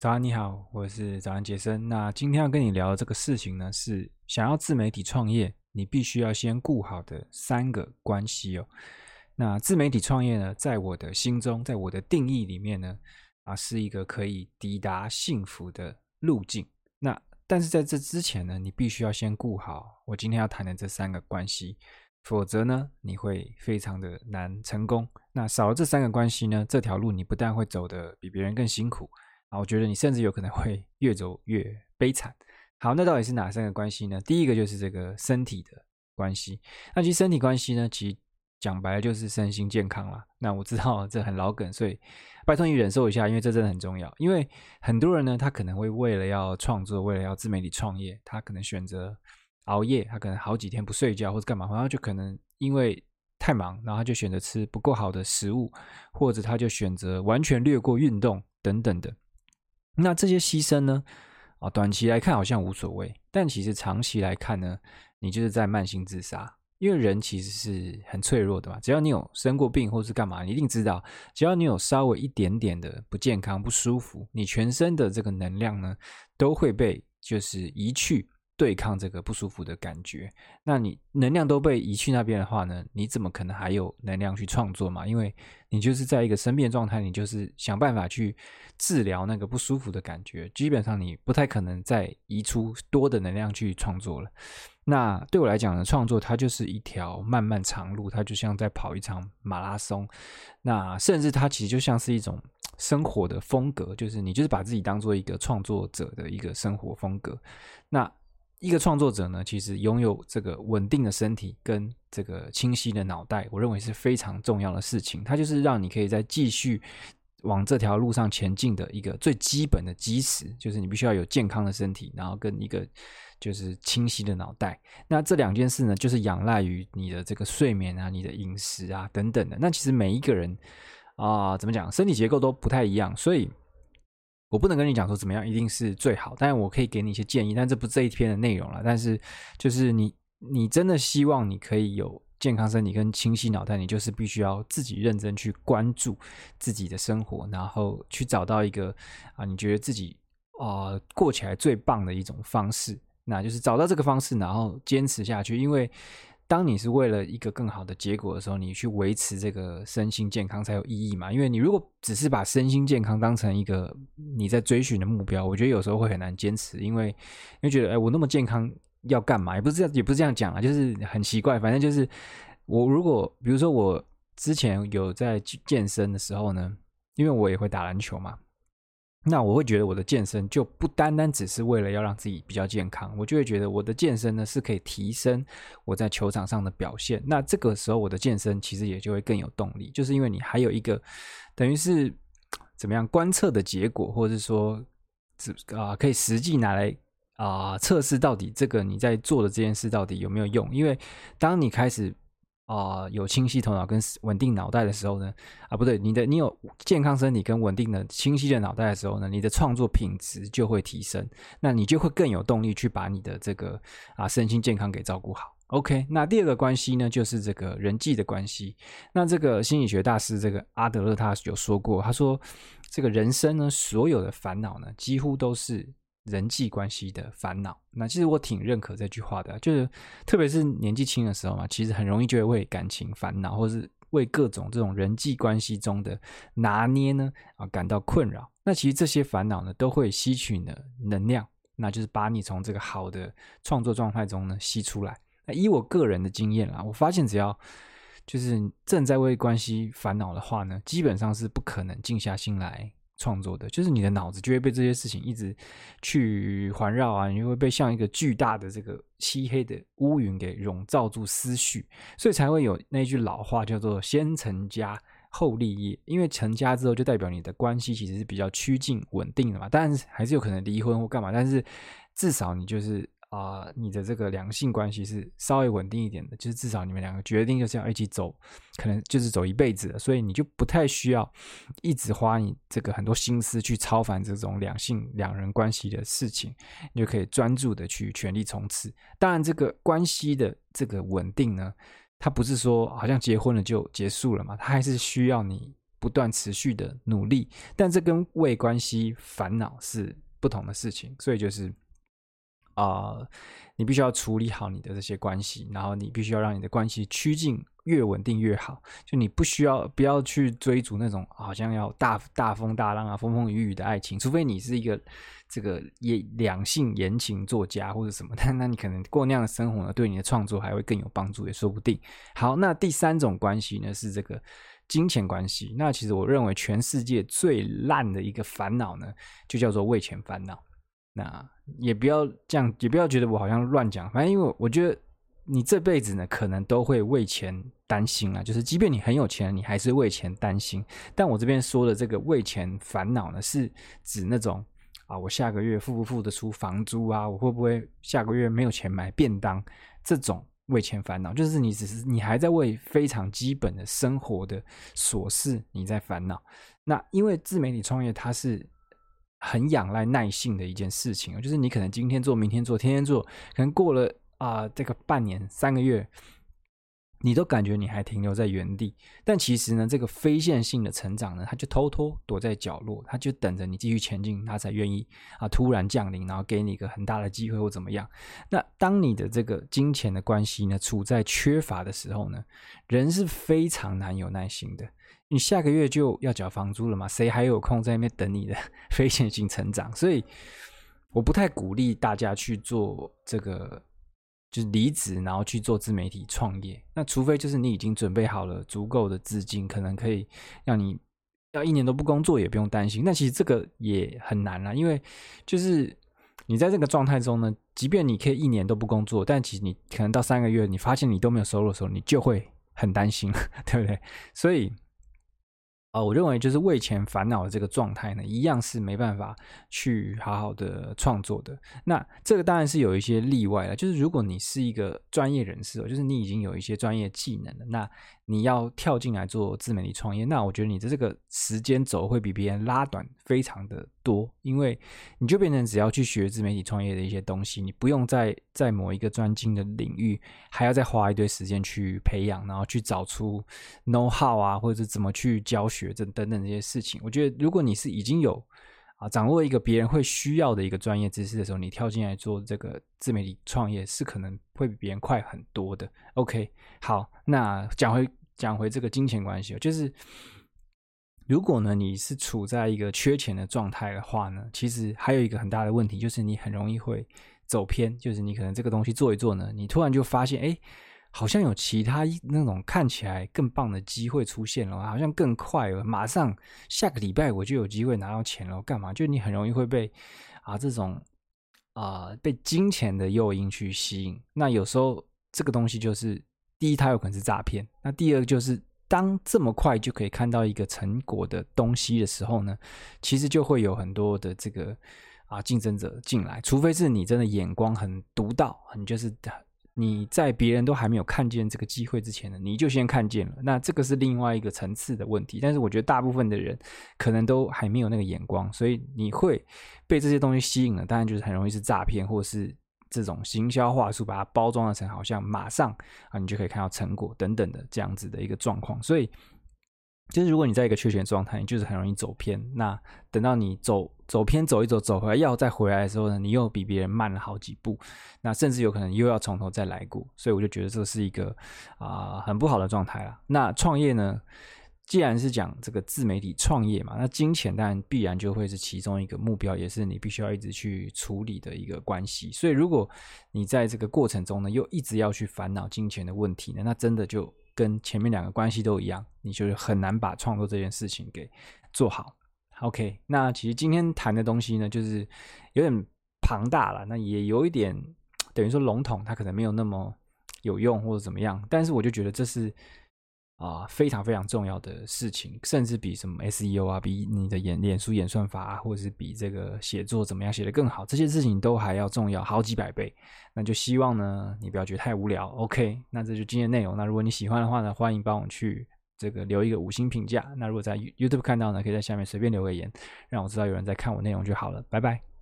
早安，你好，我是早安杰森。那今天要跟你聊的这个事情呢，是想要自媒体创业，你必须要先顾好的三个关系哦。那自媒体创业呢，在我的心中，在我的定义里面呢，啊，是一个可以抵达幸福的路径。那但是在这之前呢，你必须要先顾好我今天要谈的这三个关系，否则呢，你会非常的难成功。那少了这三个关系呢，这条路你不但会走得比别人更辛苦。啊，我觉得你甚至有可能会 越走越悲惨。好，那到底是哪三个关系呢？第一个就是这个身体的关系。那其实身体关系呢，其实讲白了就是身心健康啦。那我知道这很老梗，所以拜托你忍受一下，因为这真的很重要。因为很多人呢，他可能会为了要创作，为了要自媒体创业，他可能选择熬夜，他可能好几天不睡觉或者干嘛，然后就可能因为太忙，然后他就选择吃不够好的食物，或者他就选择完全略过运动等等的。那这些牺牲呢？啊，短期来看好像无所谓，但其实长期来看呢，你就是在慢性自杀。因为人其实是很脆弱的嘛，只要你有生过病或是干嘛，你一定知道，只要你有稍微一点点的不健康、不舒服，你全身的这个能量呢，都会被就是移去。对抗这个不舒服的感觉，那你能量都被移去那边的话呢？你怎么可能还有能量去创作嘛？因为你就是在一个生病状态，你就是想办法去治疗那个不舒服的感觉，基本上你不太可能再移出多的能量去创作了。那对我来讲呢，创作它就是一条漫漫长路，它就像在跑一场马拉松。那甚至它其实就像是一种生活的风格，就是你就是把自己当做一个创作者的一个生活风格。那一个创作者呢，其实拥有这个稳定的身体跟这个清晰的脑袋，我认为是非常重要的事情。它就是让你可以再继续往这条路上前进的一个最基本的基石，就是你必须要有健康的身体，然后跟一个就是清晰的脑袋。那这两件事呢，就是仰赖于你的这个睡眠啊、你的饮食啊等等的。那其实每一个人啊、怎么讲，身体结构都不太一样，所以。我不能跟你讲说怎么样一定是最好，但是我可以给你一些建议，但这不是这一篇的内容了。但是就是你，你真的希望你可以有健康身体跟清晰脑袋，你就是必须要自己认真去关注自己的生活，然后去找到一个啊，你觉得自己啊、过起来最棒的一种方式，那就是找到这个方式，然后坚持下去，因为。当你是为了一个更好的结果的时候，你去维持这个身心健康才有意义嘛？因为你如果只是把身心健康当成一个你在追寻的目标，我觉得有时候会很难坚持，因为因为觉得哎，我那么健康要干嘛？也不是，也不是这样讲啊，就是很奇怪。反正就是我如果比如说我之前有在健身的时候呢，因为我也会打篮球嘛。那我会觉得我的健身就不单单只是为了要让自己比较健康，我就会觉得我的健身呢是可以提升我在球场上的表现。那这个时候我的健身其实也就会更有动力，就是因为你还有一个等于是怎么样观测的结果，或者是说只啊可以实际拿来啊测试到底这个你在做的这件事到底有没有用。因为当你开始。啊、有清晰头脑跟稳定脑袋的时候呢，啊，不对，你的你有健康身体跟稳定的清晰的脑袋的时候呢，你的创作品质就会提升，那你就会更有动力去把你的这个啊身心健康给照顾好。OK，那第二个关系呢，就是这个人际的关系。那这个心理学大师这个阿德勒他有说过，他说这个人生呢，所有的烦恼呢，几乎都是。人际关系的烦恼，那其实我挺认可这句话的，就是特别是年纪轻的时候嘛，其实很容易就会为感情烦恼，或是为各种这种人际关系中的拿捏呢啊感到困扰。那其实这些烦恼呢，都会吸取呢能量，那就是把你从这个好的创作状态中呢吸出来。那以我个人的经验啦，我发现只要就是正在为关系烦恼的话呢，基本上是不可能静下心来。创作的，就是你的脑子就会被这些事情一直去环绕啊，你就会被像一个巨大的这个漆黑的乌云给笼罩住思绪，所以才会有那句老话叫做“先成家后立业”。因为成家之后，就代表你的关系其实是比较趋近稳定的嘛，但是还是有可能离婚或干嘛，但是至少你就是。啊、你的这个两性关系是稍微稳定一点的，就是至少你们两个决定就是要一起走，可能就是走一辈子的，所以你就不太需要一直花你这个很多心思去操烦这种两性两人关系的事情，你就可以专注的去全力冲刺。当然，这个关系的这个稳定呢，它不是说好像结婚了就结束了嘛，它还是需要你不断持续的努力，但这跟为关系烦恼是不同的事情，所以就是啊、你必须要处理好你的这些关系，然后你必须要让你的关系趋近越稳定越好。就你不需要不要去追逐那种好像要大大风大浪啊、风风雨雨的爱情，除非你是一个这个也两性言情作家或者什么，但 那你可能过那样的生活呢，对你的创作还会更有帮助，也说不定。好，那第三种关系呢是这个。金钱关系，那其实我认为全世界最烂的一个烦恼呢，就叫做为钱烦恼。那也不要这样，也不要觉得我好像乱讲。反正因为我觉得你这辈子呢，可能都会为钱担心啊。就是即便你很有钱，你还是为钱担心。但我这边说的这个为钱烦恼呢，是指那种啊，我下个月付不付得出房租啊？我会不会下个月没有钱买便当？这种。为钱烦恼，就是你只是你还在为非常基本的生活的琐事你在烦恼。那因为自媒体创业它是很仰赖耐性的一件事情，就是你可能今天做，明天做，天天做，可能过了啊、这个半年、三个月。你都感觉你还停留在原地，但其实呢，这个非线性的成长呢，它就偷偷躲在角落，它就等着你继续前进，它才愿意啊突然降临，然后给你一个很大的机会或怎么样。那当你的这个金钱的关系呢，处在缺乏的时候呢，人是非常难有耐心的。你下个月就要缴房租了嘛，谁还有空在那边等你的 非线性成长？所以我不太鼓励大家去做这个。就是离职，然后去做自媒体创业。那除非就是你已经准备好了足够的资金，可能可以让你要一年都不工作也不用担心。那其实这个也很难啦，因为就是你在这个状态中呢，即便你可以一年都不工作，但其实你可能到三个月，你发现你都没有收入的时候，你就会很担心，对不对？所以。啊，我认为就是为钱烦恼的这个状态呢，一样是没办法去好好的创作的。那这个当然是有一些例外了，就是如果你是一个专业人士，就是你已经有一些专业技能了，那。你要跳进来做自媒体创业，那我觉得你的这个时间轴会比别人拉短非常的多，因为你就变成只要去学自媒体创业的一些东西，你不用在在某一个专精的领域还要再花一堆时间去培养，然后去找出 know how 啊，或者是怎么去教学这等等这些事情。我觉得如果你是已经有啊掌握一个别人会需要的一个专业知识的时候，你跳进来做这个自媒体创业是可能会比别人快很多的。OK，好，那讲回。讲回这个金钱关系，就是如果呢，你是处在一个缺钱的状态的话呢，其实还有一个很大的问题，就是你很容易会走偏。就是你可能这个东西做一做呢，你突然就发现，哎，好像有其他那种看起来更棒的机会出现了，好像更快了，马上下个礼拜我就有机会拿到钱了，干嘛？就你很容易会被啊这种啊、被金钱的诱因去吸引。那有时候这个东西就是。第一，它有可能是诈骗。那第二就是，当这么快就可以看到一个成果的东西的时候呢，其实就会有很多的这个啊竞争者进来。除非是你真的眼光很独到，你就是你在别人都还没有看见这个机会之前呢，你就先看见了。那这个是另外一个层次的问题。但是我觉得大部分的人可能都还没有那个眼光，所以你会被这些东西吸引了。当然就是很容易是诈骗，或是。这种行销话术，把它包装的成好像马上啊，你就可以看到成果等等的这样子的一个状况。所以，就是如果你在一个缺钱状态，你就是很容易走偏。那等到你走走偏，走一走，走回来要再回来的时候呢，你又比别人慢了好几步。那甚至有可能又要从头再来过。所以我就觉得这是一个啊、很不好的状态了。那创业呢？既然是讲这个自媒体创业嘛，那金钱当然必然就会是其中一个目标，也是你必须要一直去处理的一个关系。所以，如果你在这个过程中呢，又一直要去烦恼金钱的问题呢，那真的就跟前面两个关系都一样，你就是很难把创作这件事情给做好。OK，那其实今天谈的东西呢，就是有点庞大了，那也有一点等于说笼统，它可能没有那么有用或者怎么样，但是我就觉得这是。啊，非常非常重要的事情，甚至比什么 SEO 啊，比你的演脸书演算法啊，或者是比这个写作怎么样写得更好，这些事情都还要重要好几百倍。那就希望呢，你不要觉得太无聊。OK，那这就今天内容。那如果你喜欢的话呢，欢迎帮我去这个留一个五星评价。那如果在 YouTube 看到呢，可以在下面随便留个言，让我知道有人在看我内容就好了。拜拜。